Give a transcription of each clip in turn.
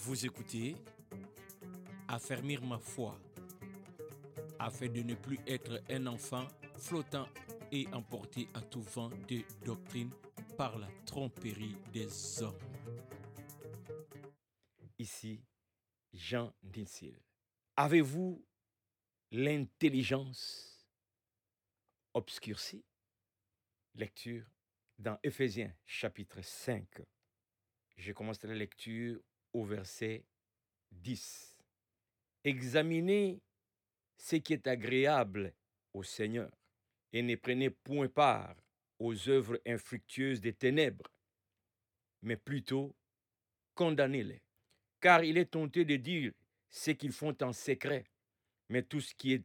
Vous écoutez Affermir ma foi afin de ne plus être un enfant flottant et emporté à tout vent de doctrine par la tromperie des hommes. Ici, Jean Dinsil. Avez-vous l'intelligence obscurcie? Lecture dans Éphésiens chapitre 5. Je commence la lecture au verset 10. Examinez ce qui est agréable au Seigneur et ne prenez point part aux œuvres infructueuses des ténèbres, mais plutôt condamnez-les. Car il est tenté de dire ce qu'ils font en secret, mais tout ce qui est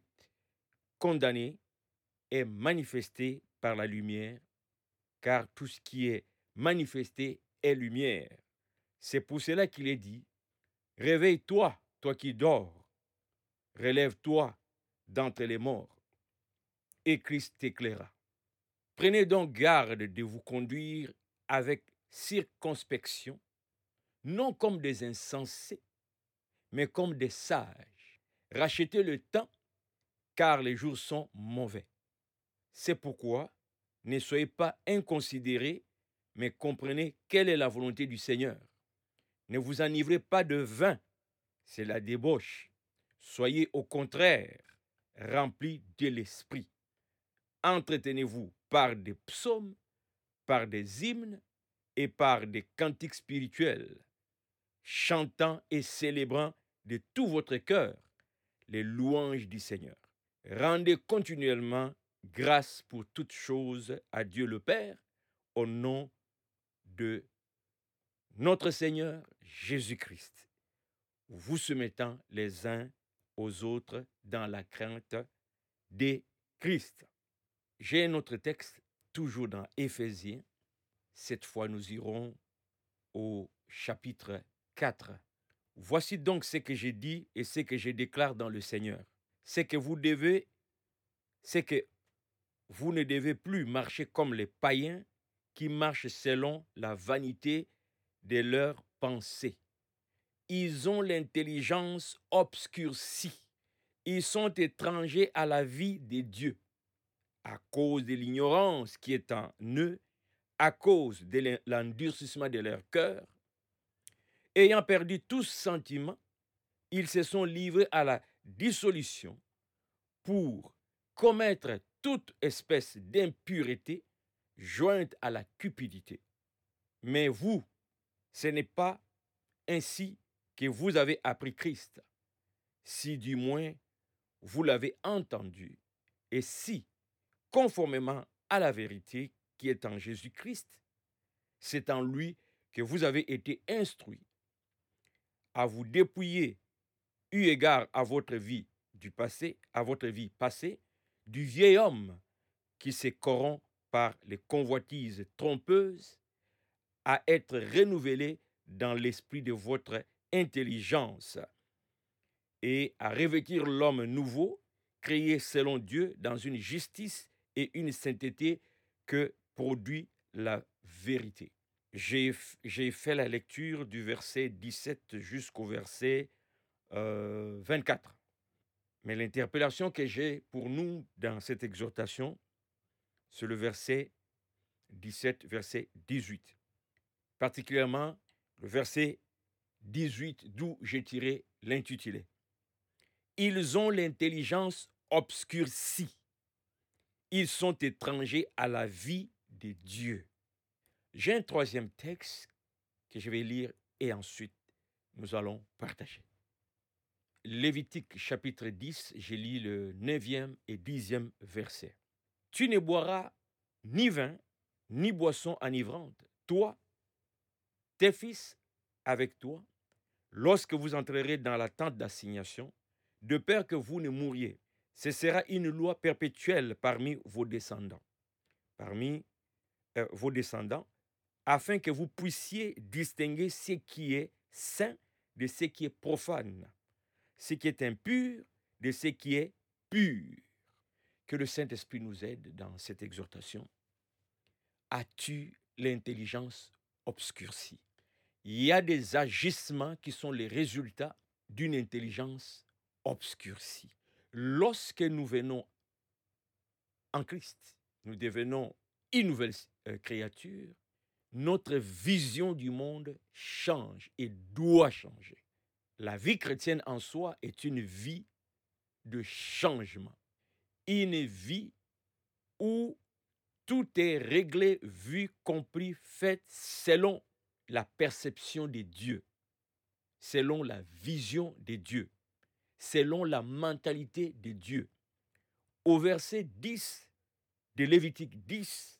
condamné est manifesté par la lumière, car tout ce qui est manifesté est lumière. C'est pour cela qu'il est dit, Réveille-toi, toi qui dors, relève-toi d'entre les morts, et Christ t'éclaira. Prenez donc garde de vous conduire avec circonspection, non comme des insensés, mais comme des sages. Rachetez le temps, car les jours sont mauvais. C'est pourquoi ne soyez pas inconsidérés, mais comprenez quelle est la volonté du Seigneur. Ne vous enivrez pas de vin, c'est la débauche. Soyez au contraire remplis de l'esprit. Entretenez-vous par des psaumes, par des hymnes et par des cantiques spirituels, chantant et célébrant de tout votre cœur les louanges du Seigneur. Rendez continuellement grâce pour toutes choses à Dieu le Père au nom de notre Seigneur Jésus-Christ, vous soumettant les uns aux autres dans la crainte des Christ. J'ai un autre texte, toujours dans Éphésiens. Cette fois, nous irons au chapitre 4. Voici donc ce que j'ai dit et ce que je déclare dans le Seigneur. C'est que vous devez, c'est que vous ne devez plus marcher comme les païens qui marchent selon la vanité de leurs Ils ont l'intelligence obscurcie. Ils sont étrangers à la vie de Dieu à cause de l'ignorance qui est en eux, à cause de l'endurcissement de leur cœur. Ayant perdu tout sentiment, ils se sont livrés à la dissolution pour commettre toute espèce d'impureté jointe à la cupidité. Mais vous, ce n'est pas ainsi que vous avez appris Christ, si du moins vous l'avez entendu, et si, conformément à la vérité qui est en Jésus-Christ, c'est en lui que vous avez été instruits à vous dépouiller, eu égard à votre vie du passé, à votre vie passée, du vieil homme qui se corrompt par les convoitises trompeuses, à être renouvelé dans l'esprit de votre intelligence et à revêtir l'homme nouveau, créé selon Dieu dans une justice et une sainteté que produit la vérité. J'ai fait la lecture du verset 17 jusqu'au verset 24. Euh, Mais l'interpellation que j'ai pour nous dans cette exhortation, c'est le verset 17, verset 18. Particulièrement le verset 18 d'où j'ai tiré l'intitulé. Ils ont l'intelligence obscurcie. Ils sont étrangers à la vie de Dieu. J'ai un troisième texte que je vais lire et ensuite nous allons partager. Lévitique chapitre 10, j'ai lu le 9e et 10e verset. Tu ne boiras ni vin, ni boisson enivrante, toi, tes fils avec toi, lorsque vous entrerez dans la tente d'assignation, de peur que vous ne mouriez. Ce sera une loi perpétuelle parmi vos descendants. Parmi euh, vos descendants, afin que vous puissiez distinguer ce qui est saint de ce qui est profane, ce qui est impur de ce qui est pur. Que le Saint-Esprit nous aide dans cette exhortation. As-tu l'intelligence obscurcie? Il y a des agissements qui sont les résultats d'une intelligence obscurcie. Lorsque nous venons en Christ, nous devenons une nouvelle euh, créature, notre vision du monde change et doit changer. La vie chrétienne en soi est une vie de changement, une vie où tout est réglé, vu, compris, fait selon la perception des dieux, selon la vision des dieux, selon la mentalité des dieux. Au verset 10 de Lévitique 10,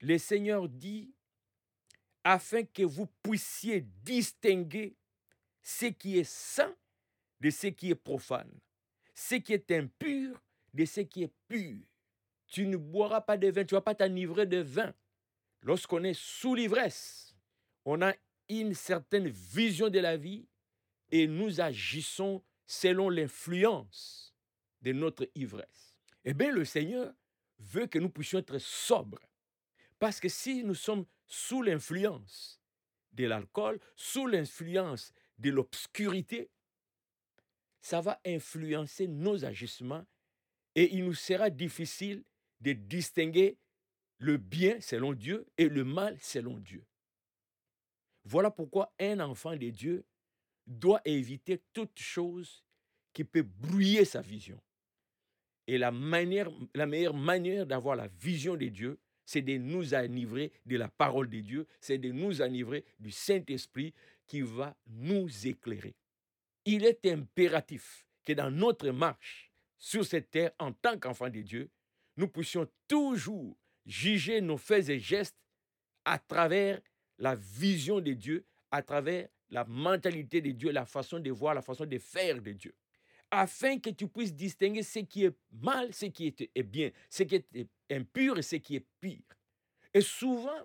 le Seigneur dit, afin que vous puissiez distinguer ce qui est saint de ce qui est profane, ce qui est impur de ce qui est pur. Tu ne boiras pas de vin, tu ne vas pas t'enivrer de vin. Lorsqu'on est sous l'ivresse, on a une certaine vision de la vie et nous agissons selon l'influence de notre ivresse. Eh bien, le Seigneur veut que nous puissions être sobres. Parce que si nous sommes sous l'influence de l'alcool, sous l'influence de l'obscurité, ça va influencer nos agissements et il nous sera difficile de distinguer le bien selon Dieu et le mal selon Dieu. Voilà pourquoi un enfant de Dieu doit éviter toute chose qui peut brouiller sa vision. Et la, la meilleure manière d'avoir la vision de Dieu, c'est de nous enivrer de la parole de Dieu, c'est de nous enivrer du Saint-Esprit qui va nous éclairer. Il est impératif que dans notre marche sur cette terre en tant qu'enfants de Dieu, nous puissions toujours juger nos faits et gestes à travers la vision de Dieu, à travers la mentalité de Dieu, la façon de voir, la façon de faire de Dieu afin que tu puisses distinguer ce qui est mal, ce qui est bien, ce qui est impur et ce qui est pire. Et souvent,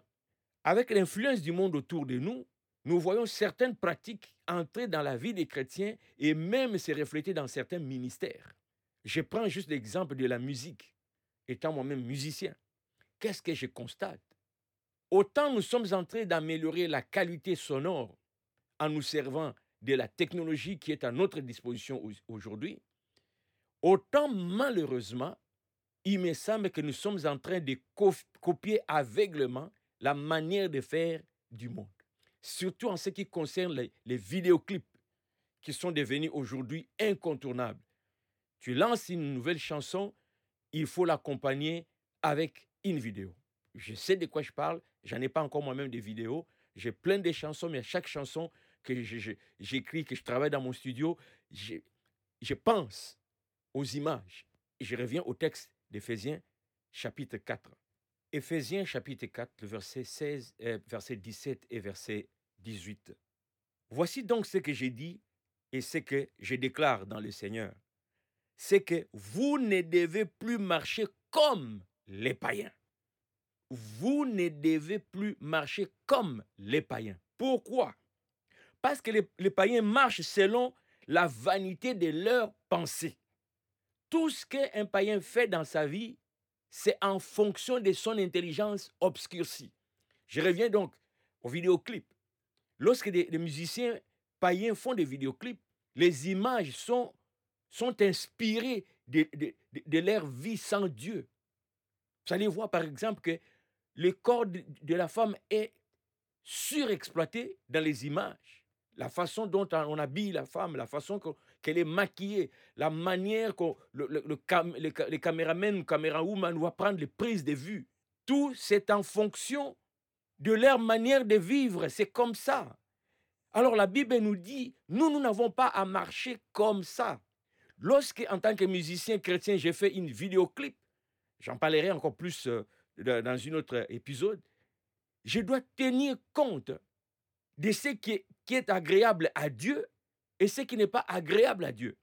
avec l'influence du monde autour de nous, nous voyons certaines pratiques entrer dans la vie des chrétiens et même se refléter dans certains ministères. Je prends juste l'exemple de la musique, étant moi-même musicien. Qu'est-ce que je constate? Autant nous sommes en train d'améliorer la qualité sonore en nous servant de la technologie qui est à notre disposition aujourd'hui, autant malheureusement, il me semble que nous sommes en train de copier aveuglement la manière de faire du monde. Surtout en ce qui concerne les, les vidéoclips qui sont devenus aujourd'hui incontournables. Tu lances une nouvelle chanson, il faut l'accompagner avec une vidéo. Je sais de quoi je parle, j'en ai pas encore moi-même des vidéos, j'ai plein de chansons, mais à chaque chanson, que j'écris, que je travaille dans mon studio, je, pense aux images. Je reviens au texte d'Éphésiens chapitre 4. Éphésiens chapitre 4, verset, 16, euh, verset 17 et verset 18. Voici donc ce que j'ai dit et ce que je déclare dans le Seigneur. C'est que vous ne devez plus marcher comme les païens. Vous ne devez plus marcher comme les païens. Pourquoi? Parce que les, païens marchent selon la vanité de leurs pensées. Tout ce qu'un païen fait dans sa vie, c'est en fonction de son intelligence obscurcie. Je reviens donc au vidéoclip. Lorsque des, musiciens païens font des vidéoclips, les images sont, inspirées de, de, leur vie sans Dieu. Vous allez voir par exemple que le corps de, la femme est surexploité dans les images la façon dont on habille la femme, la façon qu'elle est maquillée, la manière que le, les, caméramens ou camérawoman doivent prendre les prises de vue. Tout, c'est en fonction de leur manière de vivre. C'est comme ça. Alors la Bible nous dit, nous, nous n'avons pas à marcher comme ça. Lorsque, en tant que musicien chrétien, j'ai fait une vidéoclip, j'en parlerai encore plus euh, dans un autre épisode, je dois tenir compte de ce qui est, agréable à Dieu et ce qui n'est pas agréable à Dieu.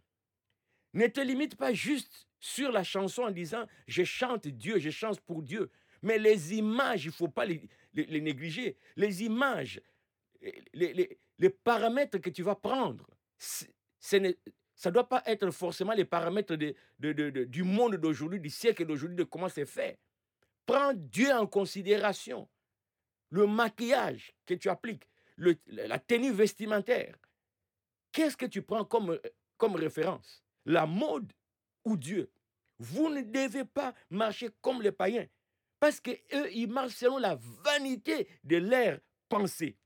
Ne te limite pas juste sur la chanson en disant je chante Dieu, je chante pour Dieu. Mais les images, il ne faut pas les, négliger. Les images, les, paramètres que tu vas prendre, ça ne doit pas être forcément les paramètres du monde d'aujourd'hui, du siècle d'aujourd'hui, de comment c'est fait. Prends Dieu en considération. Le maquillage que tu appliques, la tenue vestimentaire. Qu'est-ce que tu prends comme, comme référence? La mode ou Dieu? Vous ne devez pas marcher comme les païens. Parce que eux, ils marchent selon la vanité de leur pensée.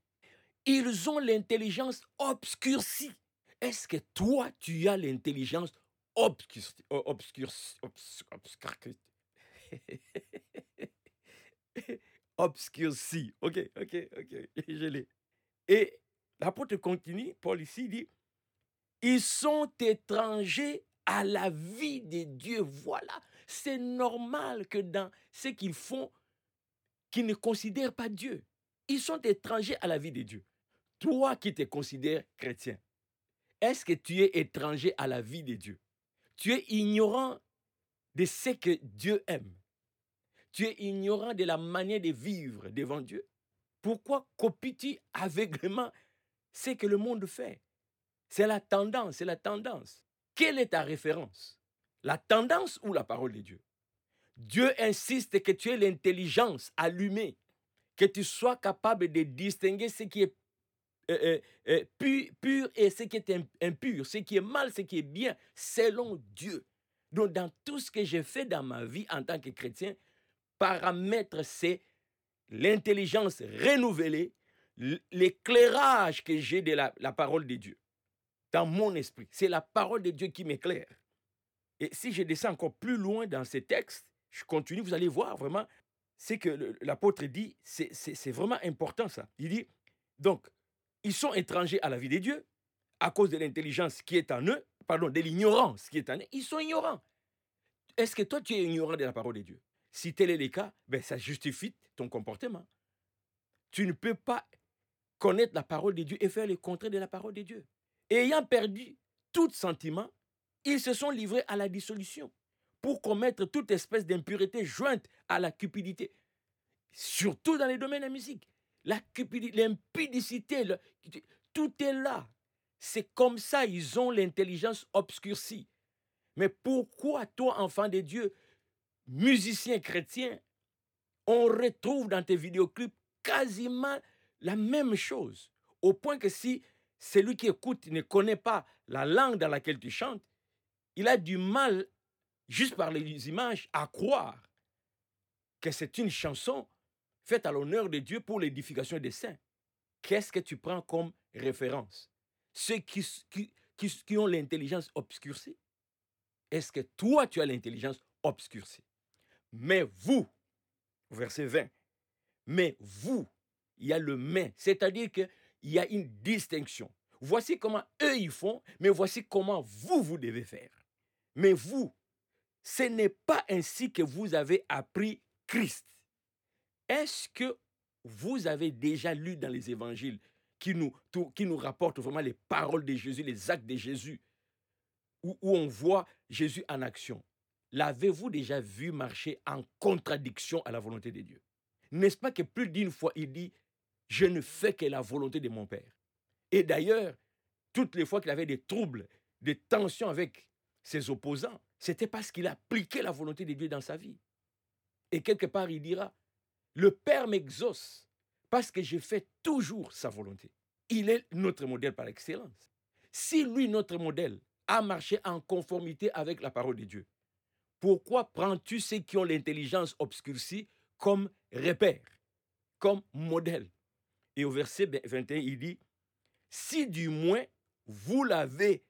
Ils ont l'intelligence obscurcie. Est-ce que toi, tu as l'intelligence obscurcie obscurcie obscurcie. Ok, ok, ok, je l'ai. Et l'apôtre continue, Paul ici dit, ils sont étrangers à la vie de Dieu. Voilà, c'est normal que dans ce qu'ils font, qu'ils ne considèrent pas Dieu. Ils sont étrangers à la vie de Dieu. Toi qui te considères chrétien, est-ce que tu es étranger à la vie de Dieu? Tu es ignorant de ce que Dieu aime? Tu es ignorant de la manière de vivre devant Dieu. Pourquoi copies-tu aveuglément ce que le monde fait? C'est la tendance, c'est la tendance. Quelle est ta référence? La tendance ou la parole de Dieu? Dieu insiste que tu aies l'intelligence allumée, que tu sois capable de distinguer ce qui est euh, euh, euh, pur, et ce qui est im- impur, ce qui est mal, ce qui est bien, selon Dieu. Donc, dans tout ce que j'ai fait dans ma vie en tant que chrétien, paramètre, c'est l'intelligence renouvelée, l'éclairage que j'ai de la, parole de Dieu dans mon esprit. C'est la parole de Dieu qui m'éclaire. Et si je descends encore plus loin dans ces textes, je continue, vous allez voir vraiment ce que l'apôtre dit, c'est vraiment important ça. Il dit, donc, ils sont étrangers à la vie de Dieu à cause de l'intelligence qui est en eux, pardon, de l'ignorance qui est en eux. Ils sont ignorants. Est-ce que toi, tu es ignorant de la parole de Dieu? Si tel est le cas, ben, ça justifie ton comportement. Tu ne peux pas connaître la parole de Dieu et faire le contraire de la parole de Dieu. Ayant perdu tout sentiment, ils se sont livrés à la dissolution pour commettre toute espèce d'impureté jointe à la cupidité, surtout dans les domaines de la musique. La cupidité, l'impudicité, tout est là. C'est comme ça, ils ont l'intelligence obscurcie. Mais pourquoi toi, enfant de Dieu, musicien chrétien, on retrouve dans tes vidéoclips quasiment la même chose. Au point que si celui qui écoute ne connaît pas la langue dans laquelle tu chantes, il a du mal, juste par les images, à croire que c'est une chanson faite à l'honneur de Dieu pour l'édification des saints. Qu'est-ce que tu prends comme référence? Ceux qui ont l'intelligence obscurcie? Est-ce que toi, tu as l'intelligence obscurcie? Mais vous, verset 20, mais vous, il y a le mais, c'est-à-dire qu'il y a une distinction. Voici comment eux ils font, mais voici comment vous, vous devez faire. Mais vous, ce n'est pas ainsi que vous avez appris Christ. Est-ce que vous avez déjà lu dans les évangiles qui nous, qui nous rapportent vraiment les paroles de Jésus, les actes de Jésus, où, où on voit Jésus en action? L'avez-vous déjà vu marcher en contradiction à la volonté de Dieu? N'est-ce pas que plus d'une fois il dit, je ne fais que la volonté de mon Père Et d'ailleurs, toutes les fois qu'il avait des troubles, des tensions avec ses opposants, c'était parce qu'il appliquait la volonté de Dieu dans sa vie. Et quelque part, il dira, le Père m'exauce parce que je fais toujours sa volonté. Il est notre modèle par excellence. Si lui, notre modèle, a marché en conformité avec la parole de Dieu, pourquoi prends-tu ceux qui ont l'intelligence obscurcie comme repère, comme modèle Et au verset 21, il dit, si du moins vous l'avez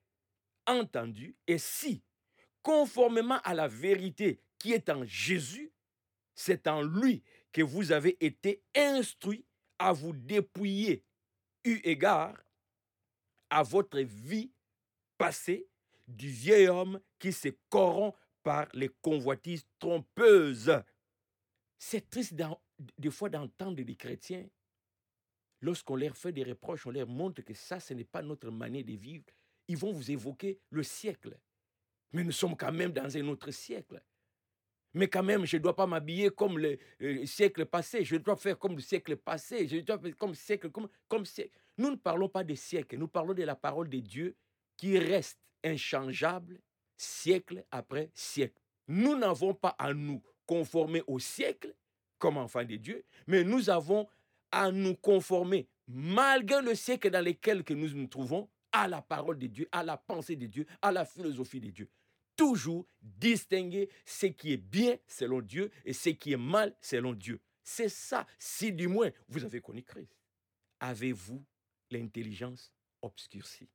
entendu, et si, conformément à la vérité qui est en Jésus, c'est en lui que vous avez été instruits à vous dépouiller, eu égard à votre vie passée du vieil homme qui se corrompt par les convoitises trompeuses. C'est triste des fois d'entendre des chrétiens, lorsqu'on leur fait des reproches, on leur montre que ça, ce n'est pas notre manière de vivre. Ils vont vous évoquer le siècle. Mais nous sommes quand même dans un autre siècle. Mais quand même, je ne dois pas m'habiller comme le, euh, siècle passé. Je dois faire comme le siècle passé. Je dois faire comme siècle, comme, comme siècle. Nous ne parlons pas de siècle. Nous parlons de la parole de Dieu qui reste inchangeable siècle après siècle. Nous n'avons pas à nous conformer au siècle comme enfants de Dieu, mais nous avons à nous conformer malgré le siècle dans lequel que nous nous trouvons, à la parole de Dieu, à la pensée de Dieu, à la philosophie de Dieu. Toujours distinguer ce qui est bien selon Dieu et ce qui est mal selon Dieu. C'est ça, si du moins vous avez connu Christ. Avez-vous l'intelligence obscurcie?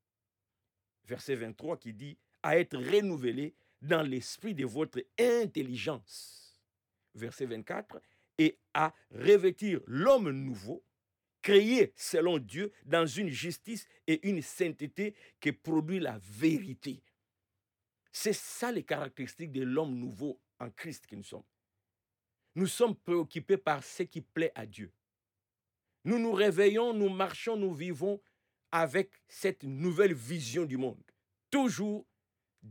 Verset 23 qui dit, à être renouvelé dans l'esprit de votre intelligence. Verset 24, et à revêtir l'homme nouveau, créé selon Dieu dans une justice et une sainteté qui produit la vérité. C'est ça les caractéristiques de l'homme nouveau en Christ que nous sommes. Nous sommes préoccupés par ce qui plaît à Dieu. Nous nous réveillons, nous marchons, nous vivons avec cette nouvelle vision du monde. Toujours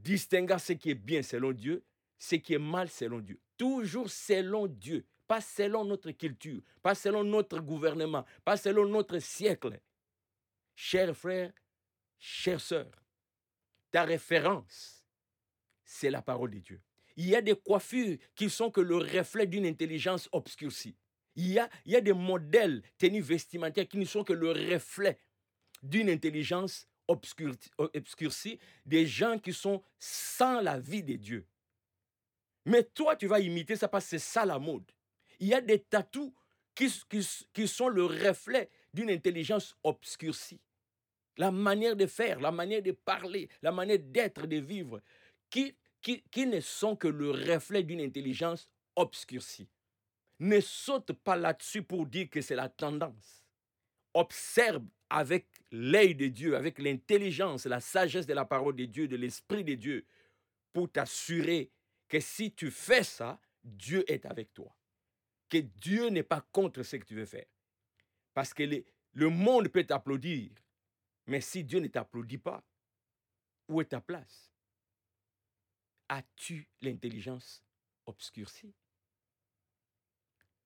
distinguant ce qui est bien selon Dieu, ce qui est mal selon Dieu. Toujours selon Dieu, pas selon notre culture, pas selon notre gouvernement, pas selon notre siècle. Chers frères, chères sœurs, ta référence, c'est la parole de Dieu. Il y a des coiffures qui sont que le reflet d'une intelligence obscurcie. Il y, a, il y a des modèles tenus vestimentaires qui ne sont que le reflet d'une intelligence obscurcie, des gens qui sont sans la vie de Dieu. Mais toi, tu vas imiter ça parce que c'est ça la mode. Il y a des tatous qui, qui, sont le reflet d'une intelligence obscurcie. La manière de faire, la manière de parler, la manière d'être, de vivre, qui, qui, qui ne sont que le reflet d'une intelligence obscurcie. Ne saute pas là-dessus pour dire que c'est la tendance. Observe avec l'œil de Dieu, avec l'intelligence, la sagesse de la parole de Dieu, de l'Esprit de Dieu, pour t'assurer que si tu fais ça, Dieu est avec toi. Que Dieu n'est pas contre ce que tu veux faire. Parce que le monde peut t'applaudir, mais si Dieu ne t'applaudit pas, où est ta place? As-tu l'intelligence obscurcie?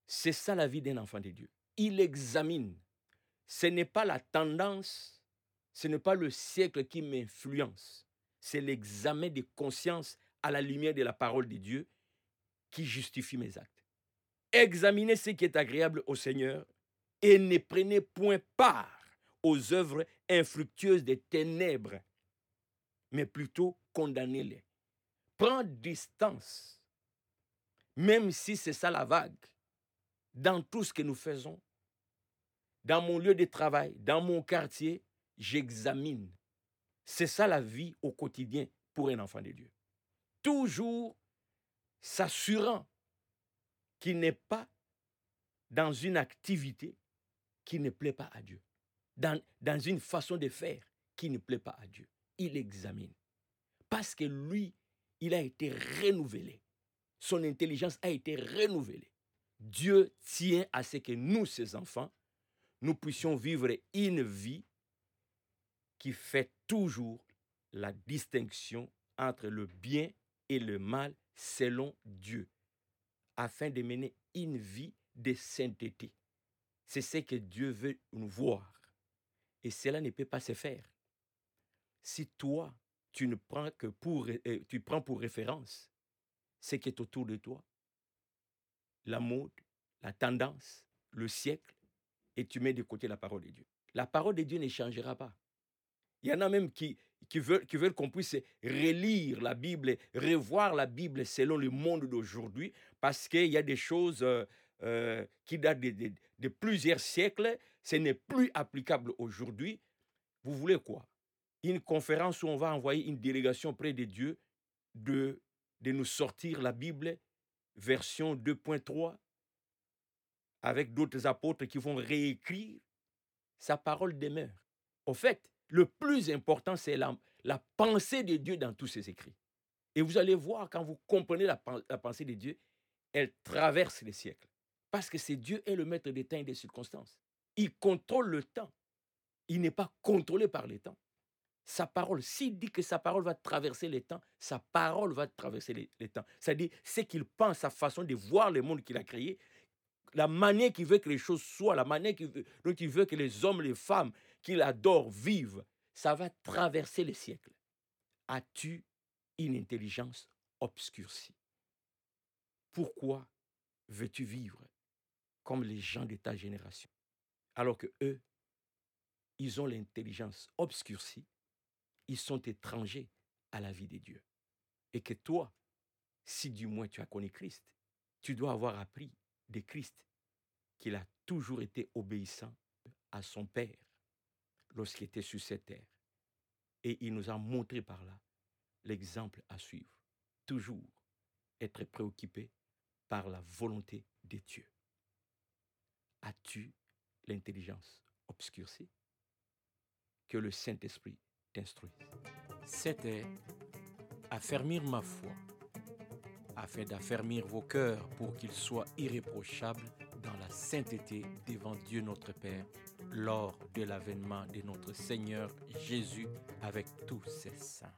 C'est ça la vie d'un enfant de Dieu. Il examine ce n'est pas la tendance, ce n'est pas le siècle qui m'influence, c'est l'examen de conscience à la lumière de la parole de Dieu qui justifie mes actes. Examinez ce qui est agréable au Seigneur et ne prenez point part aux œuvres infructueuses des ténèbres, mais plutôt condamnez-les. Prends distance, même si c'est ça la vague, dans tout ce que nous faisons, dans mon lieu de travail, dans mon quartier, j'examine. C'est ça la vie au quotidien pour un enfant de Dieu. Toujours s'assurant qu'il n'est pas dans une activité qui ne plaît pas à Dieu, dans, dans une façon de faire qui ne plaît pas à Dieu. Il examine. Parce que lui, il a été renouvelé. Son intelligence a été renouvelée. Dieu tient à ce que nous, ses enfants, nous puissions vivre une vie qui fait toujours la distinction entre le bien et le mal selon Dieu, afin de mener une vie de sainteté. C'est ce que Dieu veut nous voir. Et cela ne peut pas se faire. Si toi, tu ne prends que euh, prends pour référence ce qui est autour de toi, la mode, la tendance, le siècle, et tu mets de côté la parole de Dieu. La parole de Dieu ne changera pas. Il y en a même qui, qui veulent, qu'on puisse relire la Bible, revoir la Bible selon le monde d'aujourd'hui, parce qu'il y a des choses euh, euh, qui datent de, de, plusieurs siècles, ce n'est plus applicable aujourd'hui. Vous voulez quoi? Une conférence où on va envoyer une délégation près de Dieu de, de nous sortir la Bible, version 2.3, avec d'autres apôtres qui vont réécrire, sa parole demeure. Au fait, le plus important, c'est la, la, pensée de Dieu dans tous ses écrits. Et vous allez voir, quand vous comprenez la, pensée de Dieu, elle traverse les siècles. Parce que c'est Dieu est le maître des temps et des circonstances. Il contrôle le temps. Il n'est pas contrôlé par les temps. Sa parole, s'il dit que sa parole va traverser les temps, sa parole va traverser les, les temps. C'est-à-dire, ce qu'il pense, sa façon de voir le monde qu'il a créé, la manière qu'il veut que les choses soient, la manière dont il veut que les hommes, les femmes qu'il adore vivent, ça va traverser les siècles. As-tu une intelligence obscurcie? Pourquoi veux-tu vivre comme les gens de ta génération? Alors que eux, ils ont l'intelligence obscurcie, ils sont étrangers à la vie de Dieu. Et que toi, si du moins tu as connu Christ, tu dois avoir appris de Christ qu'il a toujours été obéissant à son Père lorsqu'il était sur cette terre. Et il nous a montré par là l'exemple à suivre. Toujours être préoccupé par la volonté de Dieu. As-tu l'intelligence obscurcie Que le Saint-Esprit t'instruise? C'était affermir ma foi, afin d'affermir vos cœurs pour qu'ils soient irréprochables dans la sainteté devant Dieu notre Père lors de l'avènement de notre Seigneur Jésus avec tous ses saints.